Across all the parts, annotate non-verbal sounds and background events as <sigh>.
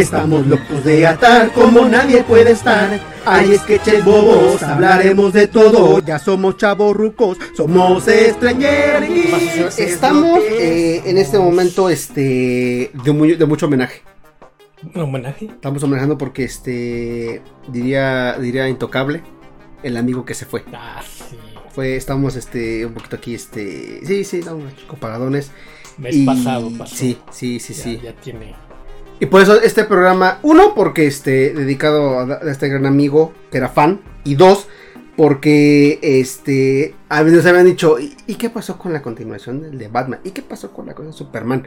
Estamos locos de atar como nadie puede estar. Hay sketches bobos, hablaremos de todo. Ya somos chavos rucos, somos Geeks. Estamos eh, en este momento este de, muy- de mucho homenaje. ¿Un homenaje? Estamos homenajeando porque este diría diría intocable el amigo que se fue. Ah, sí. Fue estamos este un poquito aquí este sí sí estamos comparadones. Mes y- pasado pasó. Sí sí sí Ya- sí. Ya tiene. Y por eso este programa, uno, porque este, dedicado a, este gran amigo que era fan, y dos, porque este, a veces habían dicho, ¿y, qué pasó con la continuación de Batman? ¿Y qué pasó con la cosa de Superman?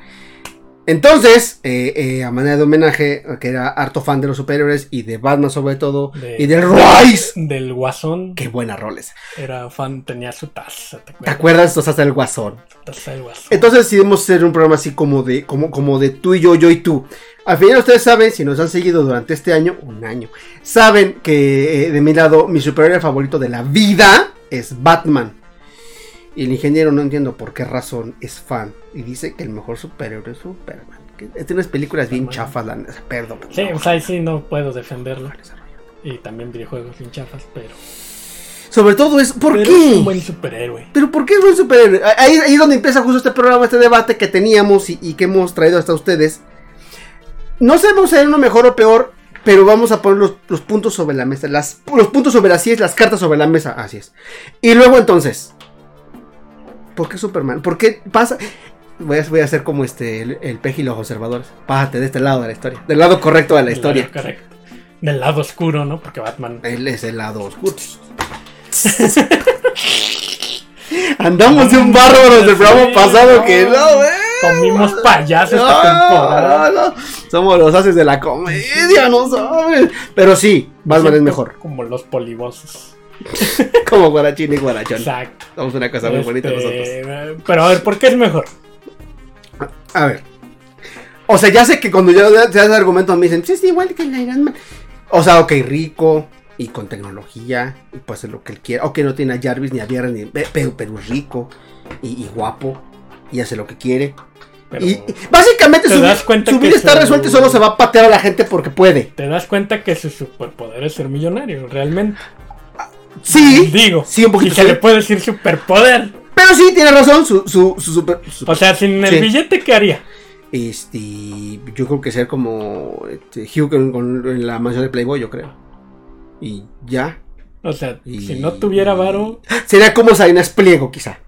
Entonces, eh, eh, a manera de homenaje, que era harto fan de los superhéroes y de Batman sobre todo, De- y del Rise. Del Guasón. Qué buena roles. Era fan, tenía su taza. ¿Te ¿Te acuerdas? acuerdas? O sea, hasta el guasón. Taza del Guasón. Entonces decidimos hacer un programa así como de, como, como de tú y yo, yo y tú. Al final ustedes saben, si nos han seguido durante este año, un año, saben que eh, de mi lado mi superhéroe favorito de la vida es Batman. Y el ingeniero no entiendo por qué razón es fan. Y dice que el mejor superhéroe es Superman. Que tiene unas películas bien chafas, la perdón. Sí, pues ahí sí no puedo defenderlo. Y también videojuegos sin chafas, pero. Sobre todo es, ¿por pero qué? Es un buen superhéroe. Pero ¿por qué es buen superhéroe? Ahí, ahí es donde empieza justo este programa, este debate que teníamos y, y que hemos traído hasta ustedes. No sabemos si hay uno mejor o peor, pero vamos a poner los, los puntos sobre la mesa. Las, los puntos sobre las es, las cartas sobre la mesa. Así es. Y luego entonces, ¿por qué Superman? ¿Por qué pasa? Voy a, voy a hacer como este el, el peje y los observadores. Pásate de este lado de la historia. Del lado correcto de la Del historia. lado Correcto. Del lado oscuro, ¿no? Porque Batman. Él es el lado oscuro. <laughs> Andamos de un bárbaro del programa pasado no. que no, eh. Comimos payasos esta No, temporada. no, no. Somos los haces de la comedia, no sabes. Pero sí, Batman es mejor. Como los polivosos. <laughs> Como guarachín y guarachón. Exacto. Somos una cosa muy bonita Este, nosotros. Pero a ver, ¿por qué es mejor? A ver. O sea, ya sé que cuando yo se hace argumento me dicen, sí, es igual que el Iron Man. O sea, ok, rico y con tecnología y puede hacer lo que él quiera. Ok, no tiene a Jarvis ni a Vierra ni pero, pero es rico y, y guapo y hace lo que quiere. Pero Y, básicamente ¿Te su, das cuenta su que vida está su- resuelta y solo se va a patear a la gente porque puede. te das cuenta que su superpoder es ser millonario, realmente. Sí, Digo, sí, un poquito. y se sí. le puede decir superpoder. Pero sí, tiene razón, su, su, su super... su- O sea, sin el Sí. billete, ¿qué haría? este, yo creo que ser como este, Hugh con, con- en la mansión de Playboy, yo creo. Y ya. O sea, Y- si no tuviera varo, Sería como Salinas Pliego, quizá.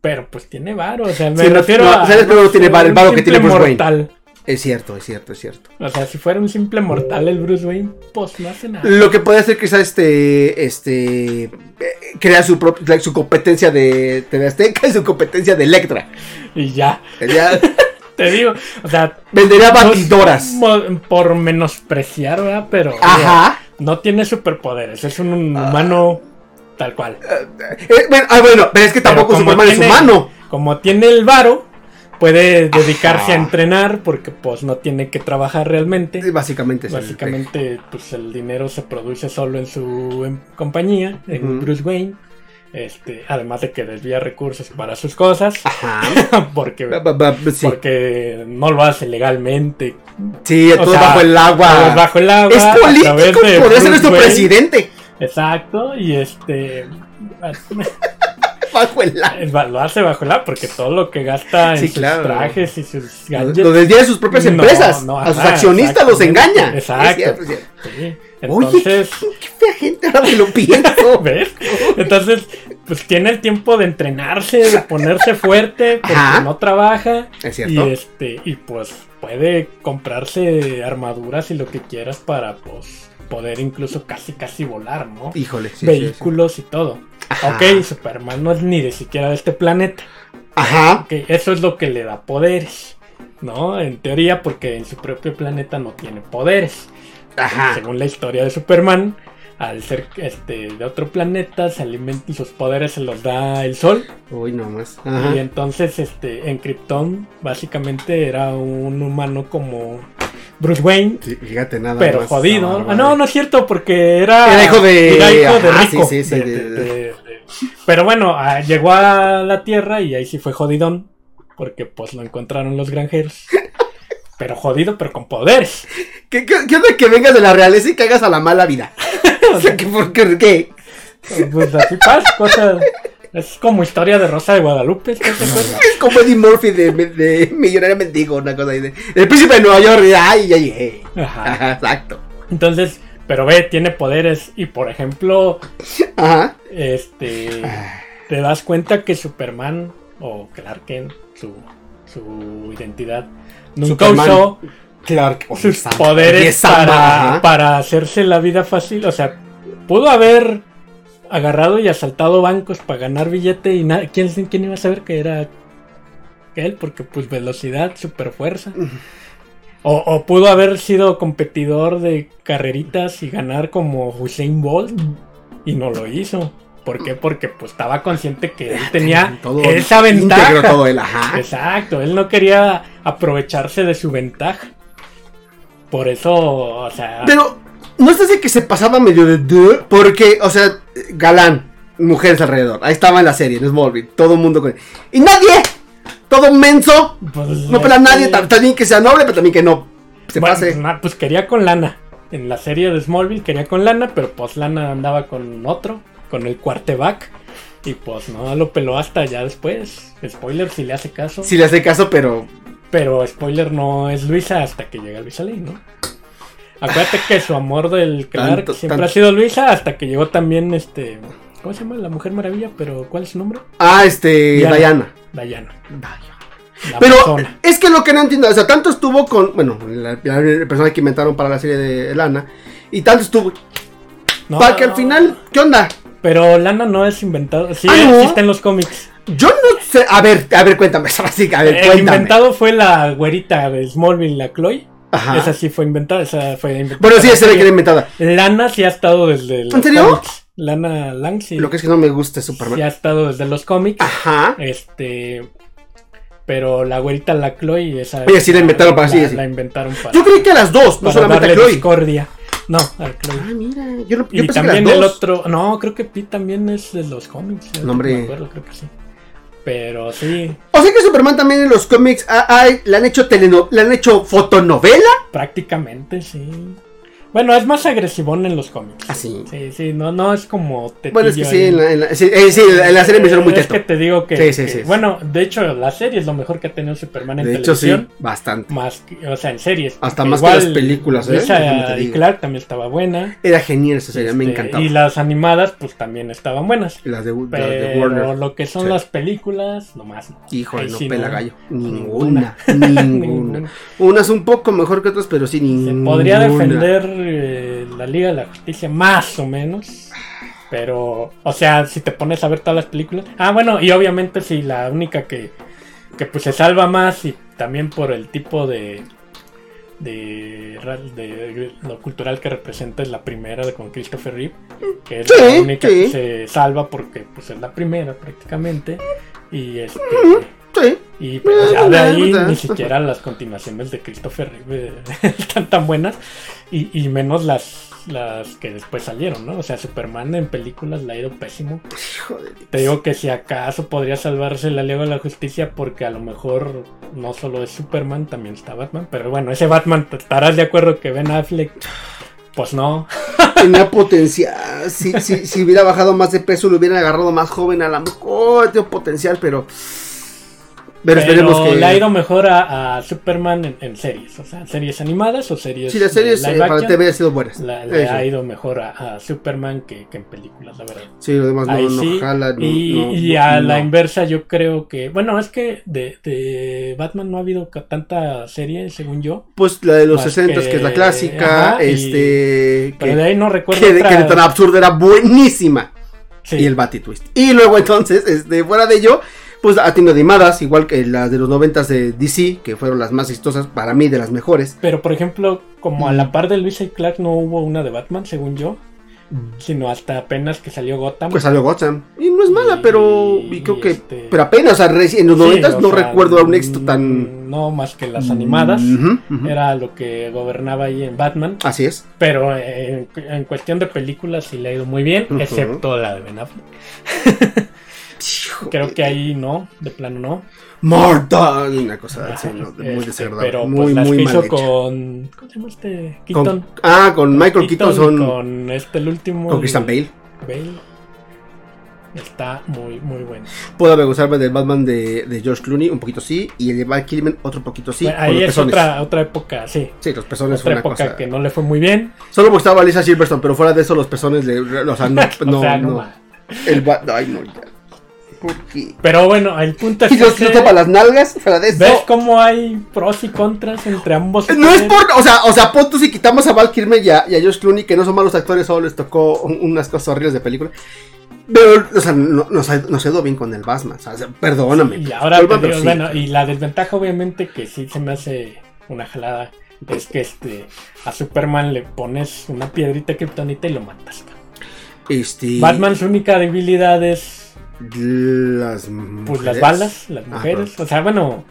pero pues tiene varo. O sea, me Sí, refiero no, a. Salinas Pliego no tiene varo, el varo que tiene Bruce Wayne. Es cierto, es cierto, es cierto. O sea, si fuera un simple mortal el Bruce Wayne, pues no hace nada. Lo que puede hacer quizá este, este, eh, crear su, prop- su competencia de TV Azteca y su competencia de Electra. Y ya, Sería- <laughs> te digo, o sea. vendería es batidoras. Por menospreciar, ¿verdad? Pero. Ajá. No tiene superpoderes, es un humano tal cual. Eh, bueno, ah, bueno, pero es que tampoco Superman es tiene- humano. Como tiene el varo, puede dedicarse a entrenar porque pues no tiene que trabajar realmente. Sí, Básicamente es el- Básicamente, pues el dinero se produce solo en su em, compañía, en. Bruce Wayne. Este, además de que desvía recursos para sus cosas, Ajá. <laughs> porque, Ba- ba- ba- sí. porque no lo hace legalmente. Sí, todo sea, bajo el todo agua. bajo el agua. Es político, podría ser Bruce nuestro Wayne. presidente. Exacto, y este. <laughs> <laughs> Bajo el agua. Es Lo hace bajo la porque todo lo que gasta en Sí, sus claro. trajes y sus gadgets. Lo desvía de sus propias No, empresas. no, a sus accionistas los engaña. Exacto. Es cierto, es cierto. Sí, Oye, Entonces, <laughs> qué fea gente ahora que lo pienso. <laughs> ¿ves? Entonces, pues tiene el tiempo de entrenarse, de ponerse fuerte, porque Ajá. no trabaja. Es Y cierto. este, y pues puede comprarse armaduras y lo que quieras para pues poder incluso casi casi volar, ¿no? Híjole, sí, sí, sí. Vehículos y todo. <laughs> Ajá. Ok, Superman no es ni de siquiera de este planeta. Ajá. Ok, eso es lo que le da poderes. ¿No? En teoría, porque en su propio planeta no tiene poderes. Ajá. Según la historia de Superman, al ser este de otro planeta, se alimenta y sus poderes se los da el sol. Uy, no más. Y Ajá. entonces, este, en Krypton, básicamente era un humano como Bruce Wayne, Sí, fíjate nada pero más. jodido. No, Ah, no, no es cierto, porque era. Era hijo de- era hijo de rico. sí, sí, sí, de- Pero bueno, ah, llegó a la Tierra y ahí sí fue jodidón. Porque pues lo encontraron los granjeros. Pero jodido, pero con poderes. ¿Qué, qué, qué onda que vengas de la realeza y caigas a la mala vida? <laughs> o sea, por qué? qué? Pues así pasa, cosas. Es como historia de Rosa de Guadalupe. <laughs> Es como Eddie Murphy de, de Millonario Mendigo, una cosa. De, el príncipe de Nueva York, ay, ya llegué. Ajá. Ajá, exacto. Entonces, pero ve, tiene poderes. Y por ejemplo, Ajá. este. Te das cuenta que Superman o Clark Kent, su, su identidad, nunca Superman. usó Clark. sus poderes para, para hacerse la vida fácil. O sea, pudo haber agarrado y asaltado bancos para ganar billete y nada. ¿Quién, ¿Quién iba a saber que era él? Porque pues velocidad, super fuerza. O, o pudo haber sido competidor de carreritas y ganar como Usain Bolt y no lo hizo. ¿Por qué? Porque pues estaba consciente que él tenía Todo esa ventaja. todo él, ajá. Exacto, él no quería aprovecharse de su ventaja. Por eso, o sea, Pero, ¿no es así que se pasaba medio de... duh? Porque, o sea, galán, mujeres alrededor. Ahí estaba en la serie, en Smallville. Todo el mundo con ¡Y nadie! Todo menso. pues, No pela a este, nadie. ta- También que sea noble, pero también que no se bueno, pase. pues quería con Lana. En la serie de Smallville quería con Lana, pero pues Lana andaba con otro, con el quarterback. Y pues no lo peló hasta ya después. Spoiler si le hace caso. Si le hace caso, pero... Pero spoiler no es Luisa hasta que llega Luisa Lane, ¿no? Acuérdate que su amor del Clark Tanto- siempre tanto- ha sido Luisa hasta que llegó también este. ¿Cómo se llama? La Mujer Maravilla, pero ¿cuál es su nombre? Ah, este... Diana. Diana. Diana. La Pero es que lo que no entiendo, o sea, tanto estuvo con, bueno, la, la- el personaje que inventaron para la serie de Lana, y tanto estuvo, No, para que al final, ¿qué onda? Pero Lana no es inventado. Sí, Ah, ¿no? existe en los cómics. Yo no sé, a ver, a ver, cuéntame, <laughs> así a ver, El cuéntame. inventado fue la güerita de Smallville, la Chloe. Ajá. Esa sí fue inventada. Esa fue inventada. Bueno, sí, esa ve que era inventada. Lana sí ha estado desde los ¿En serio? Lana Lang sí, Lo que es que no me gusta sí Superman. ha estado desde los cómics. Ajá. Este. Pero la güerita, la Chloe, esa. Ella sí la inventaron para sí, la, sí. la inventaron para. Yo creí que a las dos, no solamente a Chloe. discordia. No, a Chloe. Ah, mira, yo, yo Y pensé que también las el dos. otro. No, creo que Pete también es de los cómics. ya No, me acuerdo, creo que sí. Pero sí, O sea que Superman también en los cómics ah, le han hecho teleno, le han hecho fotonovela. prácticamente sí. Bueno, es más agresivón en los cómics. Ah, sí. Sí, sí, no, no es como tetillo Bueno, es que sí, en la, en la- sí, eh, sí, en la serie me hicieron muy Es teto. que te digo que, Sí, sí, que- sí. bueno, de hecho la serie es lo mejor que ha tenido Superman en De hecho, sí, televisión. bastante. Más que, o sea, en series. Hasta más que las películas, ¿eh? Te y. Clark también estaba buena. Era genial esa serie, me Este, encantaba. Y las animadas, pues también estaban buenas. Las de, las de Pero Warner. lo que son las películas, nomás no. Híjole, no pela no. gallo. Ninguna. <laughs> Ninguna. Ninguna. Unas un poco mejor que otras, pero sí, Se ninguna. podría defender eh, la Liga de la Justicia más o menos. Pero, o sea, si te pones a ver todas las películas. Ah, bueno, y obviamente si la única que, que pues se salva más y también por el tipo de, de, lo cultural que representa es la primera de con Christopher Reeve. Que es Sí, la única sí. que se salva porque pues es la primera prácticamente. Y este... Sí. Y pues, ya de ahí ni siquiera las continuaciones de Christopher Reeve <laughs> están tan buenas. Y, y menos las, las que después salieron, ¿no? O sea, Superman en películas le ha ido pésimo. Hijo de Te digo que si acaso podría salvarse la Liga de la Justicia porque a lo mejor no solo es Superman, también está Batman. Pero bueno, ese Batman, ¿te estarás de acuerdo que Ben Affleck? Pues no. <laughs> Tenía potencial. Si, si, si hubiera bajado más de peso, lo hubieran agarrado más joven. A lo mejor potencial, pero. Pero esperemos que. le ha ido mejor a, a Superman en, en series, o sea, series animadas o series. Sí, las series eh, para action, TV han sido buenas. la- le ha ido mejor a, a Superman que, que en películas, la verdad. Sí, lo demás no, sí. jala. no- y no- y no- a la inversa, yo creo que. Bueno, es que de, de Batman no ha habido tanta serie, según yo. Pues la de los Más 60 que, que- es la clásica. ajá, y- este. Pero Que, de ahí no recuerdo. que, otra- que de tan absurda era buenísima. Sí. Y el Batitwist. Y luego entonces, este, fuera de ello, pues ha tenido animadas, igual que las de los 90 de DC, que fueron las más exitosas, para mí de las mejores. Pero por ejemplo, como a Mm. la par de Luisa y Clark no hubo una de Batman, según yo, sino hasta apenas que salió Gotham. Pues salió Gotham. Y no es mala, Y- pero. Y creo y que. este- Pero apenas, o sea, reci- en los Sí, 90 o no sea, recuerdo un éxito tan. mm, No, más que las animadas. Era lo que gobernaba ahí en Batman. Así es. Pero en, en cuestión de películas sí le ha ido muy bien, excepto la de Ben Affleck. <laughs> Creo que ahí no, de plano no. Marta. Una cosa así, ¿no? muy este, desagradable. Pero muy, pues las muy que mal hizo con. ¿Cómo se llama este? Con- Keaton. ah, con Michael Keaton, son. Con este, el último. Con Christian Bale. Bale. Está muy, muy bueno. Puedo gustarme del Batman de, de George Clooney, un poquito sí. Y el de Val Kilmer, otro poquito sí. Bueno, ahí es otra, otra época, sí. Sí, los pezones fue Otra una época cosa. que no le fue muy bien. Solo porque estaba Lisa Silverstone, pero fuera de eso, los pezones le. O sea, no. <laughs> no, o sea, no no. más. El ba- Ay, no, ya. Pero bueno, el punto es <laughs> Y que. no tapa las nalgas, de. ¿Ves cómo hay pros y contras entre ambos? No es por, o sea, o sea, pon tú si quitamos a Val Kilmer y a, y a George Clooney, que no son malos actores, solo les tocó un- unas cosas horribles de película. Pero, o sea, no, ido bien con el Batman, o sea, perdóname. Y ahora Disculpa, te pero digo, sí. bueno, y la desventaja obviamente que sí se me hace una jalada es que este a Superman le pones una piedrita kriptonita y lo matas. Este, Batman su única debilidad es Las pues mujeres. las balas, las Ah, mujeres, o sea, bueno,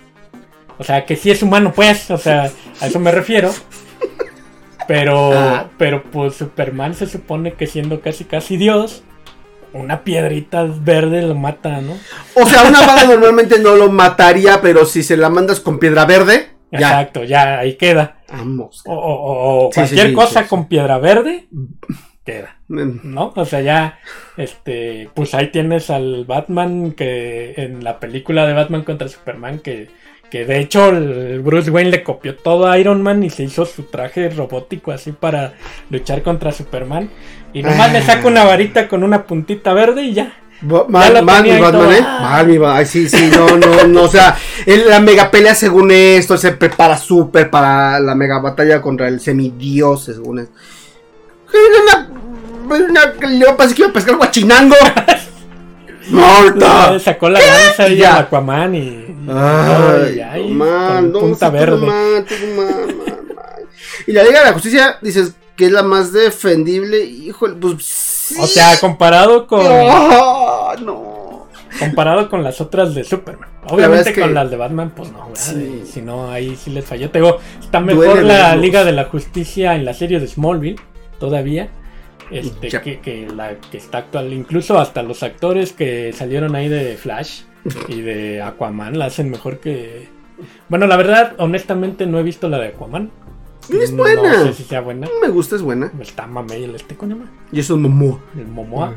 o sea, que sí es humano pues, o sea, a eso me refiero. Pero Ah. pero pues Superman se supone que siendo casi casi Dios una piedrita verde lo mata, ¿no? O sea, una bala <laughs> normalmente no lo mataría, pero si se la mandas con piedra verde, ya. Exacto, ya ahí queda. Vamos. O, o- o Sí, cualquier sí, sí, cosa con piedra verde queda, Mm, ¿no? O sea, ya, este, pues ahí tienes al Batman que en la película de Batman contra Superman que, que de hecho el Bruce Wayne le copió todo a Iron Man y se hizo su traje robótico así para luchar contra Superman y nomás le saca una varita con una puntita verde y ya. Ba- Mal, mal mi Batman. ¿eh? Mal mi Batman. Sí, sí, no, no, no. O sea, la mega pelea según esto, se prepara súper para la mega batalla contra el semidios, según es. Una, una, yo pensé que iba a pescar guachinango. <laughs> ¡Morta! Sacó la lanza y Ya. Aquaman y, y Ay, y ahí, man, no, punta verde. mal, mal. Y la Liga de la Justicia, dices que es la más defendible. Híjole, pues sí. O sea, comparado con Ah, no. comparado con las otras de Superman. Obviamente es que- con las de Batman, pues no, ¿verdad? Sí. Si no, ahí sí les falló. Te digo, está Duele mejor la. Liga de la Justicia en la serie de Smallville, todavía. Este, que, que la que está actual, incluso hasta los actores que salieron ahí de Flash y de Aquaman la hacen mejor que. Bueno, la verdad, honestamente no he visto la de Aquaman. Es No buena. sé si sea buena. Me gusta, es buena. Está mamey el este con llama? Y eso es Momoa. el Momoa.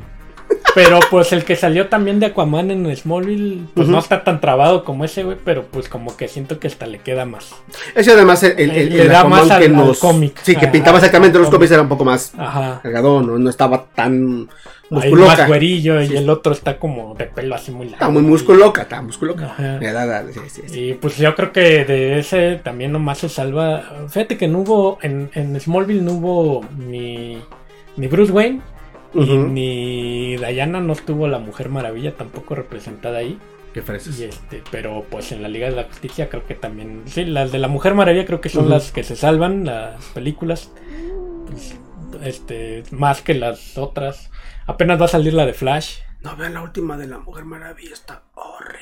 Pero pues el que salió también de Aquaman en Smallville, pues no está tan trabado como ese, güey, pero pues como que siento que hasta le queda más. Ese además el, el, el, Le el da Aquaman más al- que nos- cómic. Sí, que pintaba exactamente los cómics era un poco más Ajá. cargado, no, no estaba tan musculoca. más güerillo y el otro está como de pelo así muy largo. Está muy musculoca, está musculoca. Da, da, sí, sí, sí. Y pues yo creo que de ese también nomás se salva. Fíjate que no hubo, en, en Smallville no hubo ni, ni Bruce Wayne, y Ujú. ni Diana no estuvo la Mujer Maravilla tampoco representada ahí. Qué. Y este, pero pues en la Liga de la Justicia creo que también. Sí, las de la Mujer Maravilla creo que son las que se salvan, las películas. Pues, este, más que las otras. Apenas va a salir la de Flash, No vean la última de la Mujer Maravilla, está horrible.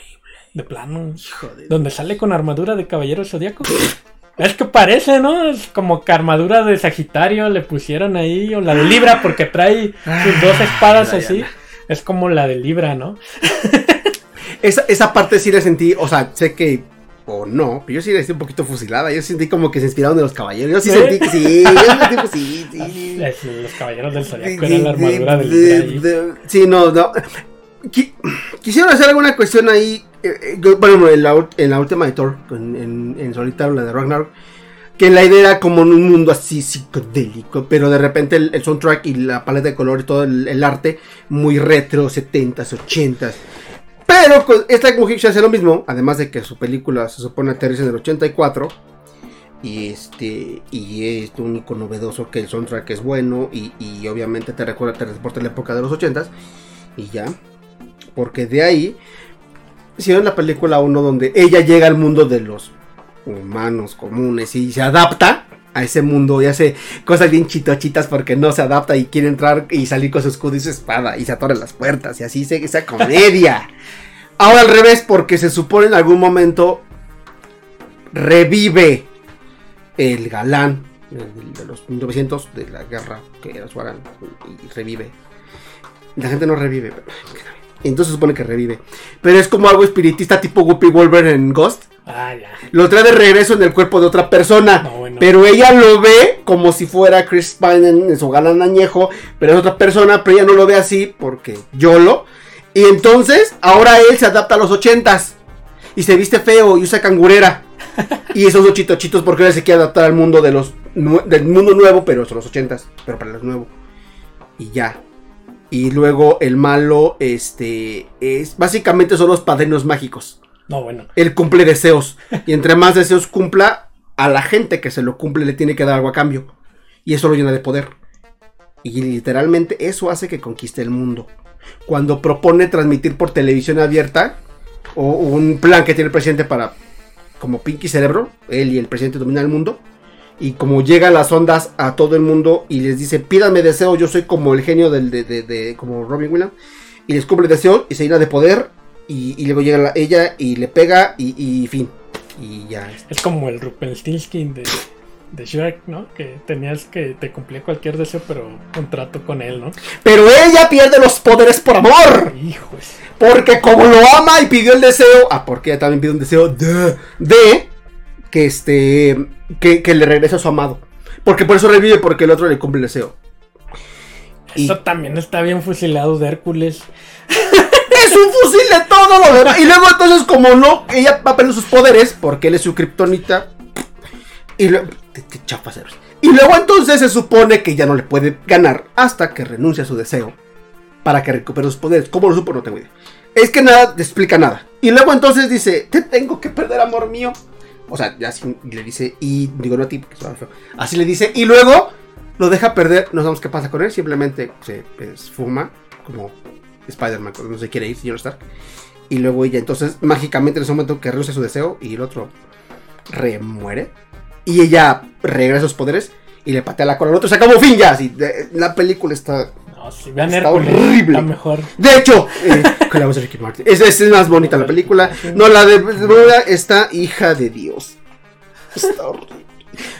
de plano. Hijo de. Donde sale con armadura de Caballero Zodíaco. <laughs> Es que parece, ¿no? Es como que armadura de Sagitario le pusieron ahí, o la de Libra, porque trae sus dos espadas Ay, así. Es como la de Libra, ¿no? Esa, esa parte sí la sentí, o sea, sé que. O no, pero yo sí la sentí un poquito fusilada. Yo sentí como que se inspiraron de los caballeros. Yo sí, ¿Sí? sentí que sí. Yo sentí que sí, <laughs> sí. Es- Los Caballeros del Zodíaco De- era la armadura de- de Libra. de- ahí. de- Sí, no, no. Qui- Quisieron hacer alguna cuestión ahí eh, yo, bueno, en la, en la última de Thor, en, en- solitario, la de Ragnarok, que la idea era como en un mundo así psicodélico, pero de repente el, soundtrack y la paleta de color y todo el, arte muy retro, 70s, 80s. Pero con esta se hace lo mismo, además de que su película se supone aterriza en el 84. Y este y es único novedoso que el soundtrack es bueno y, obviamente te recuerda, te transporta la época de los 80s. Y ya. Porque de ahí hicieron la película 1 donde ella llega al mundo de los humanos comunes y se adapta a ese mundo y hace cosas bien chitochitas porque no se adapta y quiere entrar y salir con su escudo y su espada y se atora las puertas y así se esa comedia. <laughs> Ahora al revés porque se supone en algún momento revive el galán de, de los 1900 de la guerra que era su y revive. La gente no revive. Entonces se supone que revive. Pero es como algo espiritista tipo Whoopi Wolver en Ghost. Ah, ya. Lo trae de regreso en el cuerpo de otra persona. No, bueno. Pero ella lo ve como si fuera Chris Pine en, en su galán añejo. Pero es otra persona, pero ella no lo ve así porque YOLO. Y entonces, ahora él se adapta a los ochentas. Y se viste feo y usa cangurera. y esos dos chitochitos porque él se quiere adaptar al mundo de los del mundo nuevo, pero son los ochentas. Pero para los nuevos. Y ya. Y luego el malo, este, es básicamente son los padrinos mágicos. No, bueno. Él cumple deseos. Y entre más deseos cumpla, a la gente que se lo cumple le tiene que dar algo a cambio. Y eso lo llena de poder. Y literalmente eso hace que conquiste el mundo. Cuando propone transmitir por televisión abierta, o un plan que tiene el presidente para, como Pinky Cerebro, él y el presidente dominan el mundo. Y como llegan las ondas a todo el mundo y les dice, pídanme deseo, yo soy como el genio del, de, de- de- como Robin Williams. Y les cumple el deseo y se llena de poder. Y, y luego llega la- ella y le pega y, y fin. Y ya. Es como el Rumpelstiltskin de, de Shrek, ¿no? Que tenías que te cumplía cualquier deseo, pero un trato con él, ¿no? Pero ella pierde los poderes por amor. Hijos. Porque como lo ama y pidió el deseo. Ah, porque ella también pidió un deseo de. de que este. Que, que le regrese a su amado. Porque por eso revive, porque el otro le cumple el deseo. Y- Eso también está bien fusilado de Hércules. <laughs> Es un fusil de todo lo demás. Y luego entonces, como no, ella va a perder sus poderes, porque él es su kriptonita. Y luego. Te, te. Y luego entonces se supone que ya no le puede ganar hasta que renuncia a su deseo. Para que recupere sus poderes. ¿Cómo lo supo? No tengo idea. Es que nada te explica nada. Y luego entonces dice, te tengo que perder, amor mío. O sea, ya así le dice, y digo no a ti, porque suena feo. Así le dice, y luego lo deja perder. No sabemos qué pasa con él. Simplemente se pues, fuma, como Spider-Man cuando no se quiere ir, señor Stark. Y luego ella, entonces, mágicamente en ese momento que a su deseo y el otro remuere. Y ella regresa sus poderes y le patea la cola al otro. Se acabó fin ya. La película está. No, si vean Está Hércules, horrible. está mejor. De hecho, eh, con la voz de Ricky Martin. Es, es más bonita la película. No, la de Bruna está hija de Dios. Está horrible.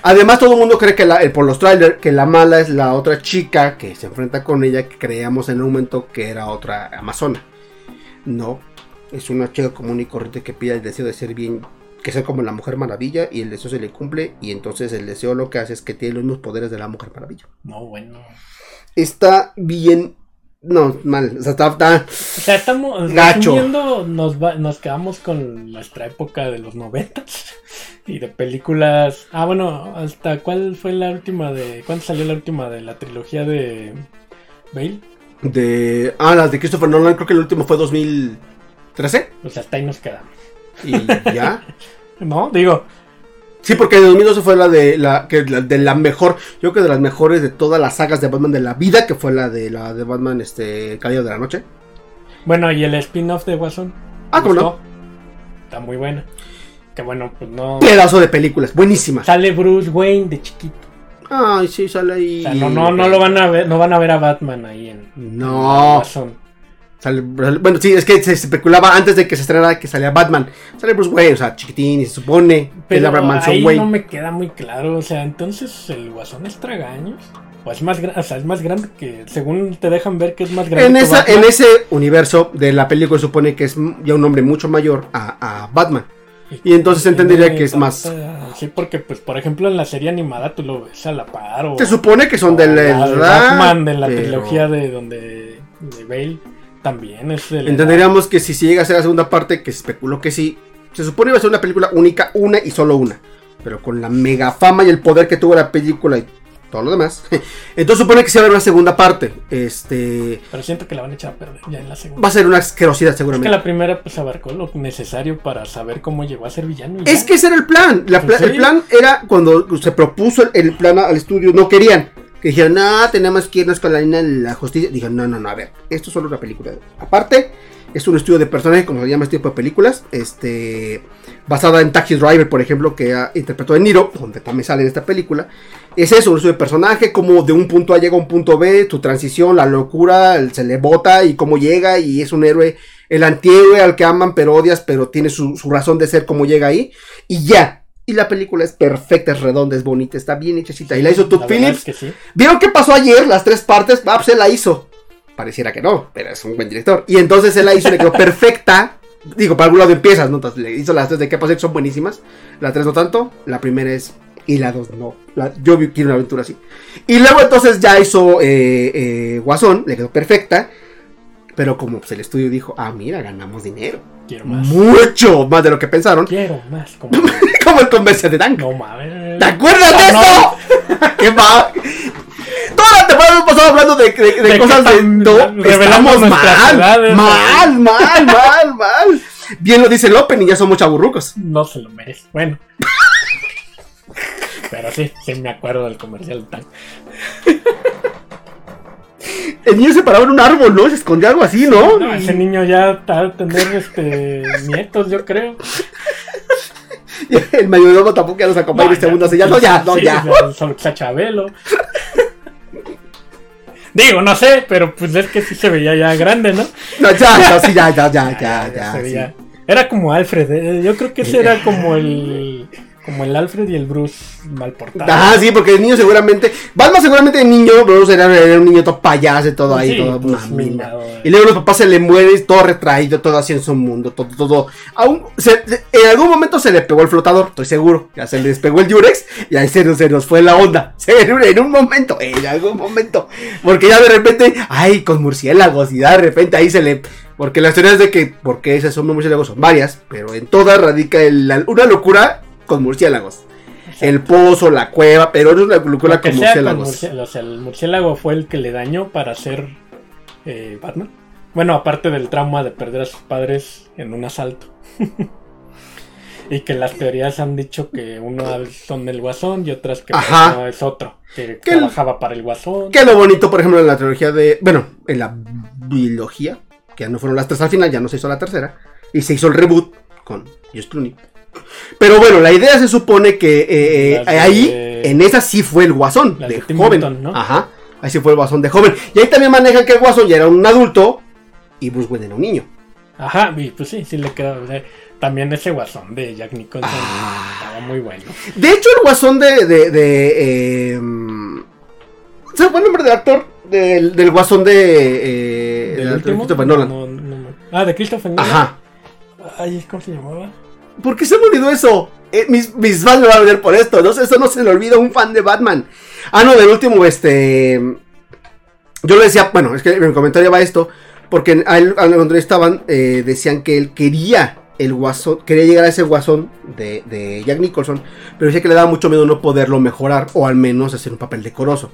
Además, todo el mundo cree que la, eh, por los trailers que la mala es la otra chica que se enfrenta con ella, que creíamos en un momento que era otra amazona. No, es una chica común y corriente que pide el deseo de ser bien, que ser como la Mujer Maravilla y el deseo se le cumple y entonces el deseo lo que hace es que tiene los mismos poderes de la Mujer Maravilla. No, bueno. Está bien, no, mal, o sea, está, está- O sea, estamos Gacho. nos, va- nos quedamos con nuestra época de los noventas y de películas. Ah, bueno, hasta cuál fue la última de. ¿Cuándo salió la última de la trilogía de Bale? De. Ah, las de Christopher Nolan, creo que el último fue 2013. Pues hasta ahí nos quedamos. Y ya. <laughs> No, digo, Sí, porque en 2012 fue la de la, que la de la mejor, yo creo que de las mejores de todas las sagas de Batman de la vida, que fue la de la de Batman, este, Caballero de la Noche. bueno, y el spin-off de Watson. Ah, ¿cómo no? Está muy buena. Que bueno, pues no. Pedazo de películas, buenísimas. Sale Bruce Wayne de chiquito. Ay, sí, sale ahí. O sea, no, no, no lo van a ver, no van a ver a Batman ahí en, No. en Watson. Sale- bueno, sí, es que se especulaba antes de que se estrenara que salía Batman. Sale Bruce Wayne, o sea, chiquitín, y se supone que es la ahí Wayne. no me queda muy claro. O sea, entonces el guasón es tragaños. O es más, o sea, es más grande que. Según te dejan ver que es más grande En, que esa, Batman. en ese universo de la película se supone que es ya un hombre mucho mayor a, a Batman. Y entonces entendería que es más- Sí, porque, pues, por ejemplo, en la serie animada tú lo ves a la par. O, Se supone que son de la edad, Batman de la pero- trilogía de donde. de Bale. También es de Entenderíamos que si llega a hacer la segunda parte, que se especuló que sí, se supone iba a ser una película única, una y solo una. Pero con la mega fama y el poder que tuvo la película y todo lo demás. <laughs> Entonces supone que se va a haber una segunda parte. Este. Pero siento que la van a echar a perder ya en la segunda. Va a ser una asquerosidad Es que seguramente. la primera pues abarcó lo necesario para saber cómo llegó a ser villano. y Es que ese era el plan. La ¿En pla- el plan era cuando se propuso el plan al estudio, no querían. Que dijeron, no, tenemos que irnos con la línea de la justicia. Dijeron, no, no, no, a ver, esto es solo una película. Aparte, es un estudio de personaje, como se llama este tipo de películas, este, basada en Taxi Driver, por ejemplo, que interpretó de Niro, donde también sale en esta película. Es eso, un estudio de personaje, como de un punto A llega a un punto B, tu transición, la locura, se le bota y cómo llega, y es un héroe, el antihéroe al que aman pero odias, pero tiene su razón de ser, cómo llega ahí, y ya. Y la película es perfecta, es redonda, es bonita, está bien hechecita. Y la hizo Todd La Phillips. es que sí. ¿Vieron qué pasó ayer? Las tres partes. Ah, pues él la hizo. Pareciera que no, pero es un buen director. Y entonces él la hizo, le quedó <laughs> perfecta. Digo, para algún lado empiezas, ¿no? Entonces le hizo las tres de qué pasó, que son buenísimas. La tres no tanto. La primera es. Y la dos no. La- yo quiero una aventura así. Y luego entonces ya hizo eh, eh, Guasón, le quedó perfecta. Pero como pues, el estudio dijo, ah, mira, ganamos dinero. Quiero más. Mucho más de lo que pensaron. Quiero más. Como... <laughs> como el convención de Dank. no mames. ¿Te acuerdas de No, eso? <laughs> ¿Qué va? Toda la temporada hemos pasado hablando de, de- de De cosas de. No, estamos nuestras mal, edades, mal, mal, mal, mal. Bien lo dice el Open y ya somos chaburrucos. No se lo merece. Bueno. <laughs> Pero sí, sí me acuerdo del comercial de Tank. El niño se paraba en un árbol, ¿no? Se escondía algo así, ¿no? No, ese niño ya está a tener este <laughs> nietos, yo creo. El mayordomo tampoco ya nos acompaña en este mundo. así, Ya, no, ya, no, sí, ya. está Chabelo. Digo, no sé, pero pues es que sí se veía ya grande, ¿no? No, ya, no, sí, ya, ya, ya, <laughs> ya, ya. sí. Era como Alfred, eh, yo creo que ese era como el como el Alfred y el Bruce mal portados. Ah, sí, porque el niño seguramente. Batman seguramente el niño, Bruce era, era un niño todo payaso y todo ahí, Sí, todo pues, mimado, eh. Y luego los papás se le mueren, todo retraído, todo así en su mundo, todo, todo. Aún, se- en algún momento se le pegó el flotador, estoy seguro. Ya se le despegó el Durex y ahí se, nos- se nos fue la onda. <laughs> Se- en, un, en un momento, en algún momento. Porque ya de repente, ay, con murciélagos y ya de repente ahí se le. Porque las teorías de que, porque esas son murciélagos son varias, pero en todas radica el- la- una locura con murciélagos. El pozo, la cueva, pero no es una que con con murciélagos. murciélagos. O sea, el murciélago fue el que le dañó para ser eh, Batman. Bueno, aparte del trauma de perder a sus padres en un asalto. <laughs> y que las teorías han dicho que uno son del guasón y otras que no es otro. Que Que el- trabajaba para el guasón. Que lo bonito, por ejemplo, en la trilogía de. Bueno, en la biología, que ya no fueron las tres al final, ya no se hizo la tercera. Y se hizo el reboot con Josh Clooney. Pero bueno, la idea se supone que eh, eh, de- ahí, en esa sí fue el guasón, de joven. Burton, ¿no? Ajá, ahí sí fue el guasón de joven. Y ahí también manejan que el guasón ya era un adulto y Bruce Wayne era un niño. Ajá, pues sí, sí le queda. o sea, también ese guasón de Jack Nicholson Ah. estaba muy bueno. De hecho, el guasón de. de, de eh, ¿Sabes cuál nombre del actor? Del, del guasón de. Eh, ¿Del de último? Christopher Nolan. No, no, no. Ah, de Christopher Nolan. Ajá. Ay, ¿cómo se llamaba? ¿Por qué se me olvidó eso? Eh, mis, mis fans me van a ver por esto. No eso no se le olvida a un fan de Batman. Ah, no, del último, este. Yo le decía, bueno, es que en mi comentario va esto. Porque a él, a donde estaban, eh, decían que él quería el guasón, quería llegar a ese guasón de, de Jack Nicholson. Pero decía que le daba mucho miedo no poderlo mejorar. O al menos hacer un papel decoroso.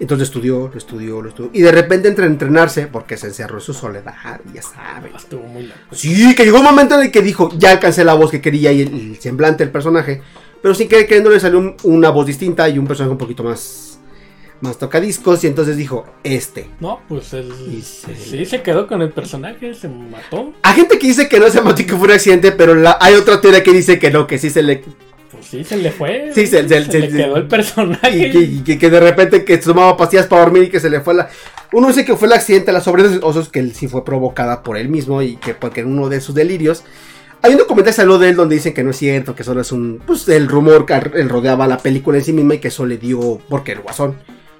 Entonces estudió, lo estudió, lo estudió. Y de repente entre a entrenarse, porque se encerró en su soledad, ya sabe. Estuvo muy loco. Sí, que llegó un momento en el que dijo, ya alcancé la voz que quería y el, el semblante del personaje. Pero sin querer queriendo le salió un- una voz distinta y un personaje un poquito más, más tocadiscos. Y entonces dijo, este. No, pues él Y se- sí se quedó con el personaje, se mató. Hay gente que dice que no se mató y que fue un accidente, pero la- hay otra teoría que dice que no, que sí se le... Pues sí, se le fue. Sí, se- se- se- le quedó el personaje. Y que, de repente que tomaba pastillas para dormir y que se le fue la... Uno dice que fue el accidente, la sobredosis, osos que él sí fue provocada por él mismo y que porque en uno de sus delirios... Hay un documental que salió de él donde dicen que no es cierto, que solo es un... Pues el rumor que él rodeaba la película en sí misma y que eso le dio... Porque el guasón.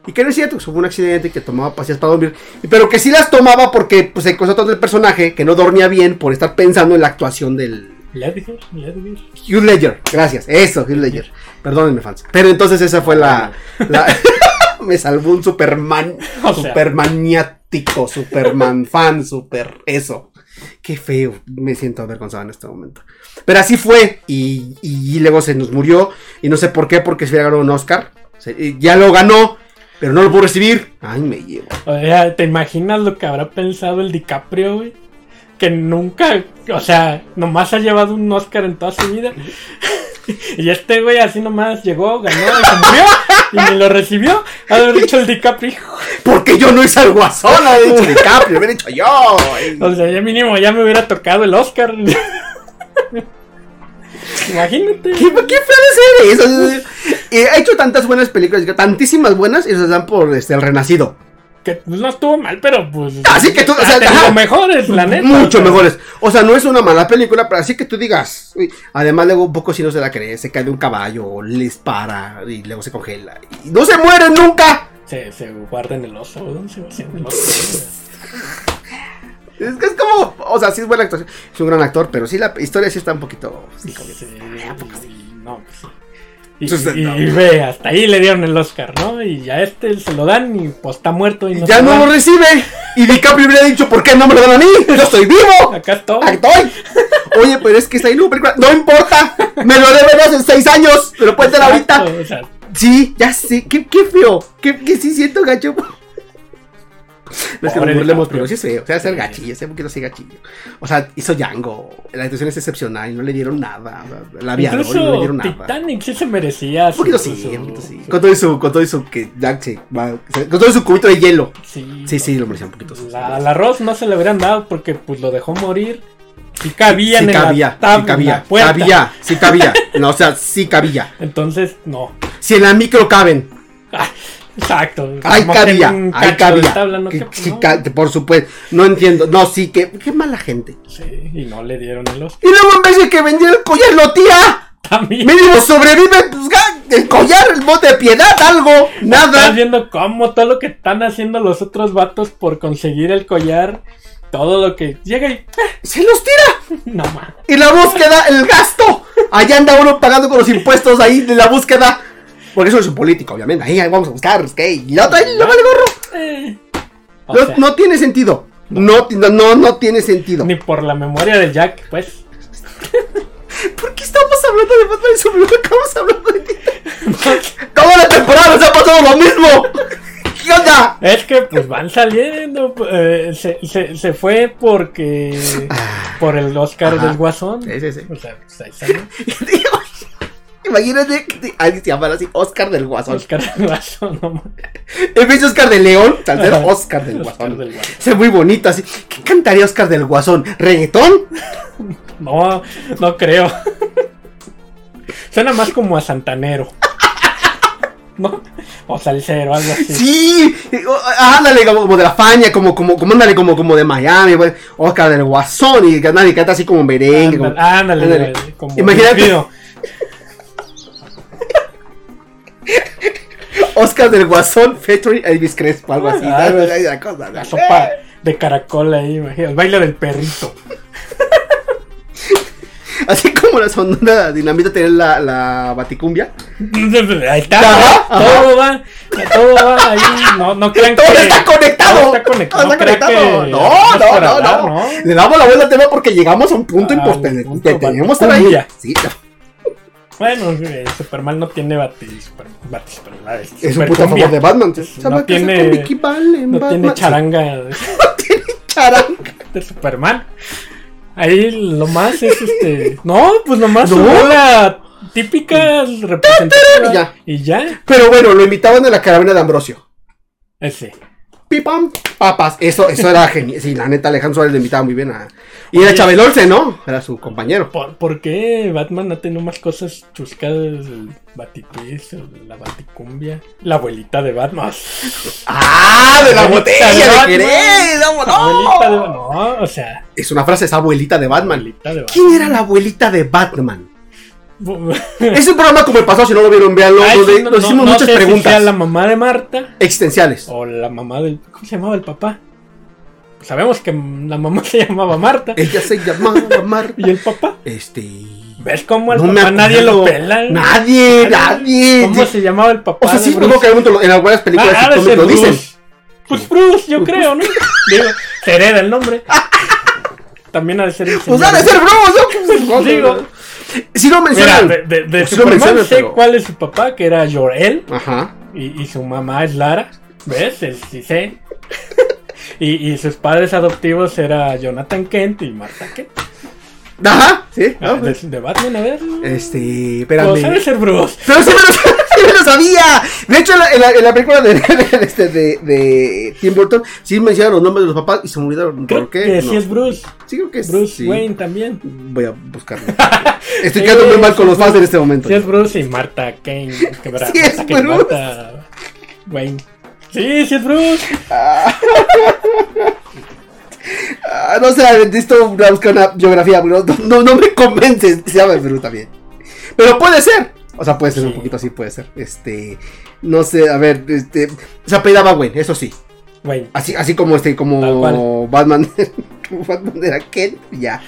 Y que no es cierto, que fue un accidente y que tomaba pastillas para dormir. Pero que sí las tomaba porque pues, se costó todo el personaje, que no dormía bien por estar pensando en la actuación del... Ledger, Ledger. Hugh Ledger, gracias, eso, Hugh Ledger. Perdónenme, fans. Pero entonces esa fue la. la- <laughs> me salvó un Superman, <laughs> O sea. Supermaniático, Superman fan, super eso. Qué feo, me siento avergonzado en este momento. Pero así fue, y, y luego se nos murió, y no sé por qué, porque se había ganado un Oscar. Se- ya lo ganó, pero no lo pudo recibir. Ay, me llevo. O sea, ¿te imaginas lo que habrá pensado el DiCaprio, güey? Que nunca, o sea, nomás ha llevado un Oscar en toda su vida. <laughs> Y este güey así nomás llegó, ganó y se murió. Y ni lo recibió. Haber dicho el DiCaprio. Porque yo no hice al guasón, ha dicho DiCaprio, lo hubiera hecho yo. O sea, ya mínimo ya me hubiera tocado el Oscar. <laughs> Imagínate. ¿Qué, qué feo de ser eso? Ha hecho tantas buenas películas, tantísimas buenas, y se dan por este, El Renacido. Que pues, no estuvo mal, pero pues. Así que tú, o sea, ajá. mejores, la neta. Mucho o sea. mejores. O sea, no es una mala película, pero así que tú digas. uy, Además, luego un poco si no se la cree, se cae de un caballo, le dispara y luego se congela. Y no se muere nunca. Se, se guarda en el oso. ¿Dónde se va haciendo el oso? Es que es como, o sea, sí es buena actuación. Es un gran actor, pero sí la historia sí está un poquito. sí, como- Sí, no, pues sí. Y, Entonces, y- no. y ve, hasta ahí le dieron el Oscar, ¿no? Y ya este se lo dan y pues está muerto y no ya no lo recibe. Y DiCaprio hubiera dicho, ¿por qué no me lo dan a mí? Yo estoy vivo. Acá estoy. ¡Actoy! Oye, pero es que está ahí película. No importa. Me lo deben hace seis años. Me lo pueden dar ahorita. Exacto, o sea, Sí, ya sé. Qué, qué feo. Qué, qué sí siento gacho. No es que nos burlemos, pero sí es feo. O sea, es el gachillo. Ese poquito así gachillo. O sea, hizo Django. La actuación es excepcional. y No le dieron nada. El aviador no le dieron nada. Titanic sí se merecía. Un poquito su- sí, su- un poquito sí. su- Con todo su, con todo su que Jack se va- con todo su cubito de hielo. Sí, Sí, sí, lo merecía un poquito. sí, La- al arroz no se le hubieran dado porque pues lo dejó morir. Sí cabía Sí en cabía, la tabla, sí cabía, la puerta. cabía, sí cabía. No, o sea, sí cabía. Entonces, no. Si en la micro caben, Ah, exacto. que cabía, de cabía. tabla, ¿no? Que- Que- sí no. ca- que por supuesto, no entiendo. No, sí, que qué mala gente. Sí, y no le dieron el Oscar. Y luego en vez de que vendiera el collar, lo tía. También. Mínimo sobrevive, pues el collar, el bote de piedad, algo, Estás nada. viendo cómo todo lo que están haciendo los otros vatos por conseguir el collar, todo lo que llega y eh, Se los tira. <laughs> no más. Y la búsqueda, el gasto. Allá anda uno pagando con los impuestos ahí de la búsqueda. Porque eso es un político, obviamente. Ahí vamos a buscar, es que y la otra ahí le vale gorro. Eh, o No, sea, no tiene sentido. No, no, no, no tiene sentido. Ni por la memoria de Jack, pues. <laughs> ¿Por qué estamos hablando de Batman y Superman? Estamos hablando de ti. <laughs> Toda la temporada nos ha pasado lo mismo. <laughs> ¿Qué onda? Es que pues van saliendo. eh, se, se, se fue porque. Por el Oscar Ajá. del Guasón. Sí, sí, sí. O sea, pues ahí salió. Imagínate que alguien se llama así Oscar del Guasón. Oscar del Guasón, no. En vez de Oscar de León, tal vez. Oscar del Oscar Guasón. del Guasón. Es muy bonito así. ¿Qué cantaría Oscar del Guasón? ¿Reggaetón? No, no creo. Suena más como a Santanero. ¿No? O salsero, algo así. Sí, ándale como, de la faña, como, como, como ándale como, como de Miami. Oscar del Guasón y nadie canta así como merengue. como- Ándale, como Imagínate. <laughs> Oscar del Guasón featuring Elvis Crespo, algo así. Ah, la cosa, La sopa de caracol ahí, imagínate. El baile del perrito. <laughs> Así como la sonora dinamita tiene la, la baticumbia. Ahí está. Ajá, ajá. Todo va. Todo va ahí. No, no <laughs> crean Todo que. está conectado. todo está conectado. No está conectado. que. No, no, no, no. Le damos la vuelta al tema porque llegamos a un punto Ah, importante. un que tenemos que estar ahí. Sí, Bueno, Superman no tiene bati. Super, bati Superman, es un puto favor de Batman. No ¿Sabes qué tiene- Vale No Batman? charanga <laughs> de, charanga. de Superman. Ahí lo más es este. No, pues nomás No. bola típica representativa. Y ya. Y ya. Pero bueno, lo invitaban a la caravana de Ambrosio. Ese. Pipam, papas. Eso, eso era genial. Sí, la neta, Alejandro Suárez le invitaba muy bien a. Y era Oye. Chabelolce, ¿no? Era su compañero. ¿Por, por qué Batman ha tenido más cosas chuscadas? El Batitwist, la Baticumbia, la abuelita de Batman. <laughs> ¡Ah! ¡De la botella de de Batman. Jerez! La abuelita de ¡No! Batman. No, o sea, Es una frase, es abuelita de Batman. abuelita de ¿Quién era la abuelita de Batman? Es un programa como el pasado, si no lo vieron, véanlo, Ay, donde no- nos hicimos no muchas sé si preguntas sea la mamá de Marta existenciales. o la mamá del. ¿Cómo se llamaba el papá? Sabemos que la mamá <laughs> se llamaba Marta. Ella se llamaba Marta. ¿Y el papá? Este. ¿Ves cómo al No papá nadie lo pela? Nadie, nadie. ¿Cómo se llamaba el papá? O sea, sí, luego que en algunas películas Ah, de lo dicen. Pues Bruce, yo creo, ¿no? Digo, se hereda el nombre. <laughs> También ha de ser Pues ha de ser Bruce, ¿no? <laughs> Digo. Sí lo Mira, mencionan. de, de, de lo Superman mencionan, sé pero- cuál es su papá, que era Jor-El, Ajá. y, y su mamá es Lara. ¿Ves? Es- sí sé. <laughs> y, y sus padres adoptivos era Jonathan Kent y Martha Kent. Ajá, sí. Ah, no, de, pues, de Batman, a ver. Este, Pues ha de espérame. ser Bruce. Pero sí me, lo, sabía. De hecho, en la, en la, en la película de, <laughs> de, este, de, de Tim Burton, sí mencionaron los nombres de los papás y se me olvidaron. Creo ¿Por qué? que No. sí es Bruce. Sí, creo que es. Bruce sí. Wayne también. Voy a buscarlo. <laughs> Estoy quedando muy mal con los fans en Bruce. este momento. Sí es Bruce y Martha Kane. Que <laughs> Sí es Kane, Bruce. Martha Wayne. Sí, sí es Bruce. Ah, no sé, necesito buscar una geografía. pero No, no, no me convence. Se llama Perú también. Pero puede ser. O sea, puede ser un poquito así, puede ser. Este. No sé, a ver, este. Se apellidaba Wayne, eso sí. Wayne. Así, así como este, como. Batman. <laughs> como Batman era Kent, ya.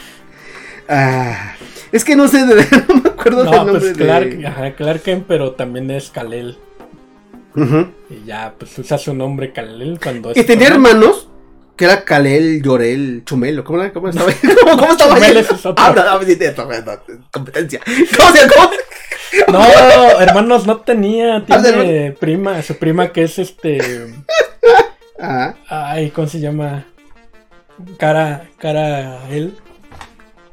Ah, es que no sé, de, <laughs> no me acuerdo del No, nombre pues Clark, de. ajá, Clark Kent, pero también es Kal-El. Ujú. Y ya, pues usa su nombre Kal-El cuando es. Y tenía hermanos que era Kalel, Llorel, Chumelo. ¿Cómo, era? ¿Cómo estaba? ¿Cómo, <laughs> cómo estaba? Chumel es otro. Ah, no, no, no, no, competencia. ¿Cómo se llama? No, hermanos no tenía. Ah, Tiene prima, su prima que es este. Ah, Ay, ¿cómo se llama? Cara, cara, él.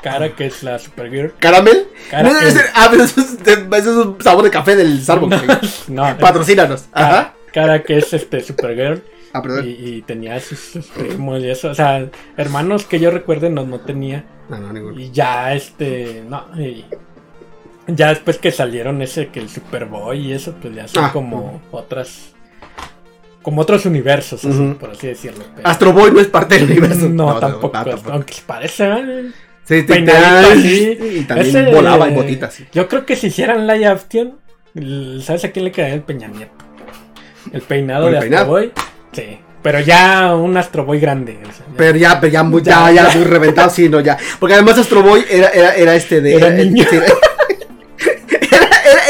Cara, que es la Supergirl. ¿Caramel? Cara, No, él. ah, pero eso es, de- eso es un sabor de café del Starbucks. No, no, Patrocínanos. cara, Ajá. cara que es este Supergirl. Ah, Y, perdón. y tenía sus, sus primos y eso. O sea, hermanos que yo recuerde no, no tenía. No, no, ninguno. Y ya, este, no. Y ya después que salieron ese, que el Superboy y eso, pues ya son Ah, como otras. Como otros universos, así, por así decirlo. pero- Astro Boy no es parte del universo. no, tampoco. no, tampoco. Aunque se parece, ¿eh? Sí, te- así. Y también Ese, volaba en botitas. sí. Yo creo que si hicieran live action, ¿sabes a quién le quedaría el Peña Nieto? El peinado ¿El de peinado? Astro Boy. Sí. Pero ya un Astro Boy grande. o sea, ya. Pero ya, pero ya, muy, ya, Ya, ya, ya. muy reventado, sí, no, ya. Porque además Astro Boy era, era, era este de. Era niño.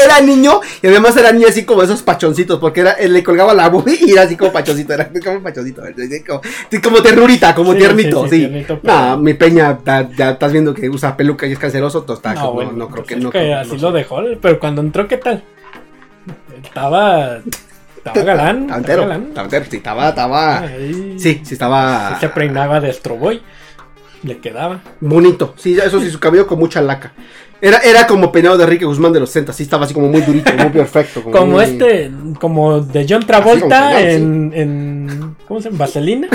Era, niño y además era niño así como esos pachoncitos, porque era, le colgaba la boobie y era así como pachoncito, era como pachoncito, como, como ternurita, como Sí, tiernito, sí, sí. sí, tiernito, pero- No, mi peña, ya, ya estás viendo que usa peluca y es canceroso, está, No, no, bueno, no creo pues que no. que creo- así no lo dejó, pero cuando entró, ¿qué tal? Estaba. Estaba galán. Estaba entero, galán. estaba entero, sí, estaba, estaba, sí, sí estaba sí se peinaba de Astro Boy. Le quedaba. bonito, sí, eso sí, su cabello con mucha laca. Era, era como peinado de Enrique Guzmán de los 60, sí estaba así como muy durito, muy perfecto. Como muy- este, como de John Travolta sí. en, en. ¿Cómo se llama? Vaselina.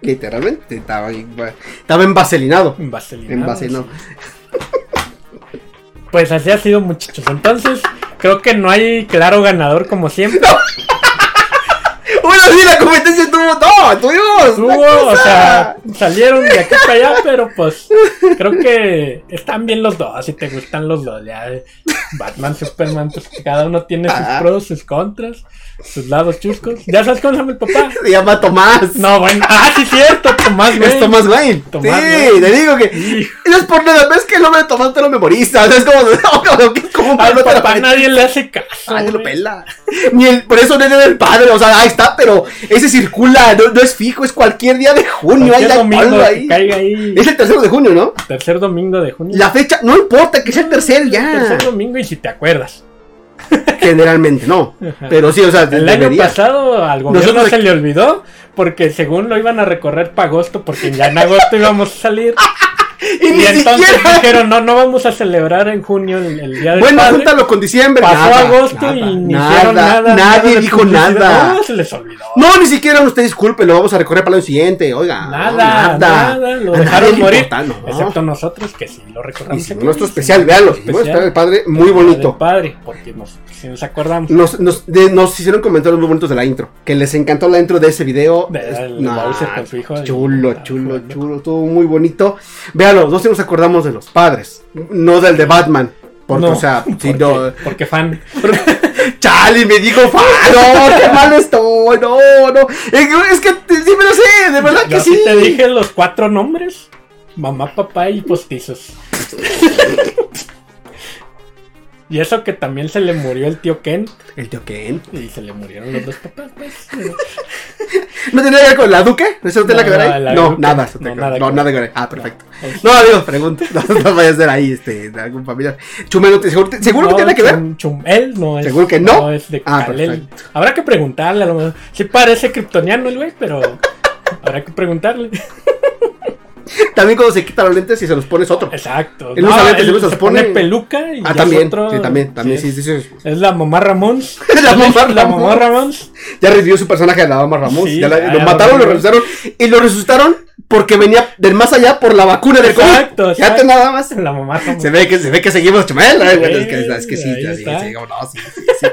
Literalmente, estaba, estaba envaselinado. En Vaselina. En Vaselina. Pues así ha sido, muchachos. Entonces, creo que no hay claro ganador como siempre. <laughs> Bueno, sí, la competencia estuvo. No, tuvimos. Una o sea, salieron de aquí para allá, pero pues creo que están bien los dos. Si te gustan los dos, ya eh, Batman, Superman, pues cada uno tiene sus Ah. pros, sus contras, sus lados chuscos. ¿Ya sabes cómo se llama el papá? Se llama Tomás. No, bueno, ah, sí, cierto, Tomás, güey. Es Tomás Wayne. Tomás sí, Wayne. te digo que. Hijo. No es por nada, ves que el nombre de Tomás te lo memoriza. O sea, es como. <laughs> como, como Al papá nadie le hace caso. Lo pela. Ni el, por eso no era el padre, o sea, ahí está, pero ese circula, no, no es fijo, es cualquier día de junio, Cualquier ya domingo que ahí. caiga ahí. Es el tercero de junio, ¿no? Tercer domingo de junio. La fecha, no importa que sea el tercero ya. Tercer domingo y si te acuerdas. Generalmente no. Ajá. Pero sí, o sea, El año pasado al gobierno Nosotros- se le olvidó porque según lo iban a recorrer para agosto porque ya en agosto íbamos a salir Y, y entonces siquiera. dijeron no no vamos a celebrar en junio el, el día del Bueno, padre. júntalo con diciembre. pasó nada, agosto nada, y ni nada, hicieron nada Nadie dijo nada. no se les olvidó No, ni siquiera usted disculpe, lo vamos a recorrer para el siguiente. Oiga, nada, nada, lo dejaron morir importa, no. excepto nosotros que sí lo recordamos nuestro especial, véanlo. especial el padre muy bonito. padre porque nos, si nos acordamos Nos, nos, de- nos hicieron comentarios muy bonitos de la intro. Que les encantó la intro de ese video. De- Es- el nah, Bowser con su hijo. Chulo, chulo, Ah, chulo. Estuvo muy bonito. Véanlo, no sé si nos acordamos de los padres. No del de Batman. Porque, No, o sea, <laughs> si porque, no. porque fan <laughs> Charlie me dijo, "Fa, no, qué mal estoy, no, no. Es que, sí me lo sé, de verdad Yo que sí sí. te dije los cuatro nombres. Mamá, papá y postizos. <laughs> Y eso que también se le murió el tío Ken. El tío Ken. Y se le murieron los dos papás, pues. ¿No nada que ver con la Duque? ¿No eso tiene No, que ver no, ahí? la No, nada. No, nada No, nada que ver. Ah, perfecto. No, digo, pregunto. <laughs> No, no vaya a ser ahí, este, de algún familiar. Chumelo, ¿te- ¿seguro, seguro que tiene que ver? Chum- Chum- él no es. ¿Seguro que no? es de Ah. Habrá que preguntarle, a lo mejor. Sí parece kryptoniano el güey, pero <laughs> habrá que preguntarle. <laughs> También cuando se quita los lentes y se los pones otro. Exacto. Él usa lentes, él se los pone- peluca y Ah, ya también. es otro- Sí, también, también, sí, es, sí, sí. es la mamá Ramón. <laughs> La mamá La Ramón. mamá Ramón. Ya revivió su personaje de la dama Ramos. Sí, ya la- lo mataron, lo resucitaron. Y lo resucitaron porque venía del más allá por la vacuna del COVID. Exacto, Ya exacto. te nada más. La mamá Ramón. Se ve que, se ve que seguimos Chumel. Bueno, es, que, Sí, es que sí, ahí ya, sí, no, sí, sí, sí.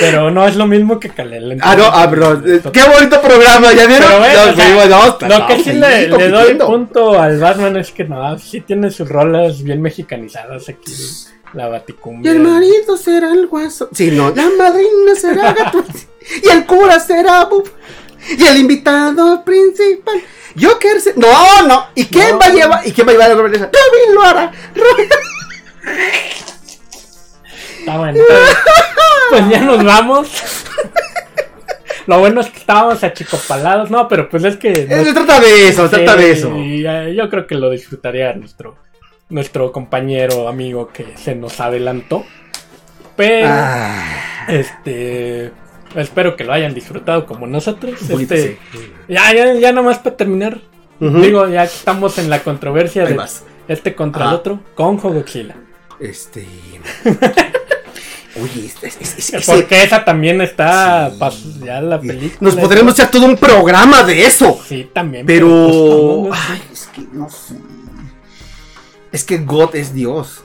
Pero no es lo mismo que Kalel. Ah, no, ah, bro. eh, Qué bonito programa, ¿ya vieron? Bueno, No, o sea, sí, bueno, Lo no, que sí le, le doy punto al Batman es que no, sí tiene sus rolas bien mexicanizadas aquí. La Y baticumbia. el marido será el guaso. Sí, no, la madrina será gato. y el cura será buf. Y el invitado principal. Yo quiero ser. No, no. ¿Y quién No. va a llevar? ¿Y quién va a llevar a Lesa? Robin lo hará. Robin- Está bueno. Pues, ya nos vamos. Lo bueno es que estábamos achicopalados. No, pero pues es que. Eh, Se trata de eso, se trata de eso. y, eh, yo creo que lo disfrutaría nuestro, nuestro compañero, amigo que se nos adelantó. Pero, Ah, este. Espero que lo hayan disfrutado como nosotros. Este, sí. Ya, ya, ya nomás para terminar. Ujú. Digo, ya estamos en la controversia Ahí de vas. este contra el otro con Godzilla. Este. Oye, es, es, es- es- Porque esa también está. Sí. ya la película. Nos podremos hacer todo un programa de eso. Sí, también. Pero. pues, Ay, es que no sé. Es que God es Dios.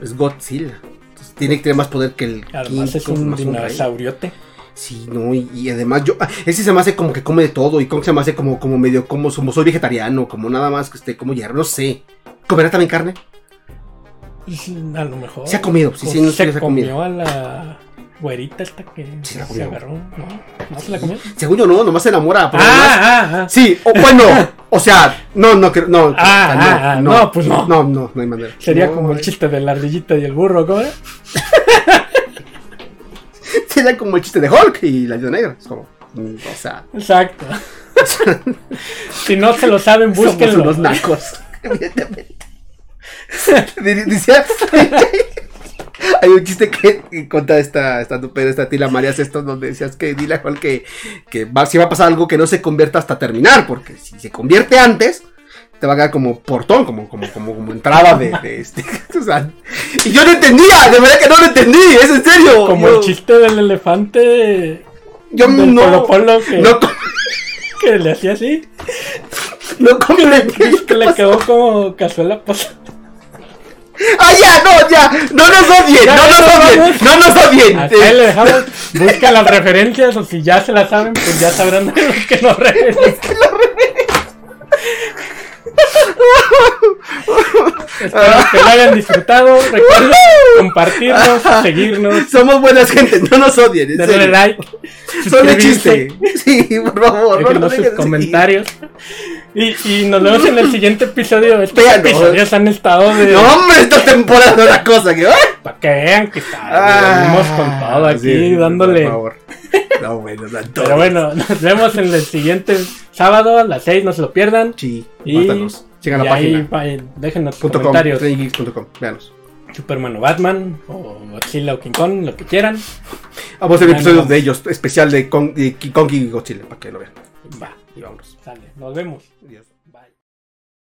Es Godzilla. Entonces, tiene que tener más poder que el. Además King es un dinosauriote. Sí, no, y, y además yo. ah, Ese se me hace como que come de todo. Y Kong se me hace como, como medio. Como, como soy vegetariano. Como nada más que esté como hierro. No sé. ¿Comerá también carne? Pues, A lo mejor. Se ha comido. Sí, sí, Pues no se se ha comió comido. a la güerita esta que Sí, se agarró. ¿No? ¿No se la comió? Según yo no, nomás se enamora. pero Ah, ah, ah. Sí, o bueno, <laughs> o sea, no, no, creo- no, Ah, o sea, ah, ah, no, pues no. No, no, no hay manera. Sería No, como el chiste de la ardillita y el burro, ¿cómo era? <laughs> Sería como el chiste de Hulk y la vida negra. Es como, mm, o sea, Exacto. <laughs> si no se lo saben, somos búsquenlo. unos nacos. Evidentemente. <laughs> Decía. Hay un chiste que que cuenta esta, esta, esta Tila María esto donde decías que dile a que, que va, si va a pasar algo que no se convierta hasta terminar, porque si se convierte antes, te va a quedar como portón, como, como, como, como entrada de, de este. <laughs> o sea, y yo no entendía, de verdad que no lo entendí, es en serio. Como yo, el chiste del elefante Yo del no, Polo Polo que, no, <laughs> que le hacía así. no comprendí. Que le quedó como cazuela posada. ¡Ah, ya! ¡No, ya! ¡No nos odien! ¡No nos odien! ¡No nos odien! Ahí le dejamos. Busca las referencias o si ya se las saben, pues ya sabrán de <laughs> los que nos referencian. Espero que lo hayan disfrutado. Recuerden compartirnos, seguirnos, Somos buenas gente, no nos odien, serio. like, Son de chiste. Sí, por favor, no déjenos nos sus comentarios. Y, y nos vemos en el siguiente episodio. Estos episodios han estado de. No, hombre, esta temporada no la cosa que. Para que vean que está. Ah, con todo aquí, sí, dándole. Por favor. No, bueno, no, Pero bueno, nos vemos en el siguiente sábado a las 6, no se lo pierdan. Sí, Y, mátanos. Sigan y la ahí página. va- déjenos Punto com, comentarios. traingeeks.com, véanos. Superman o Batman, o Godzilla o King Kong, lo que quieran. Vamos a hacer episodios de ellos, especial de Kong, de King Kong y Godzilla, para que lo vean. Va, Y vámonos. sale, nos vemos. Adiós.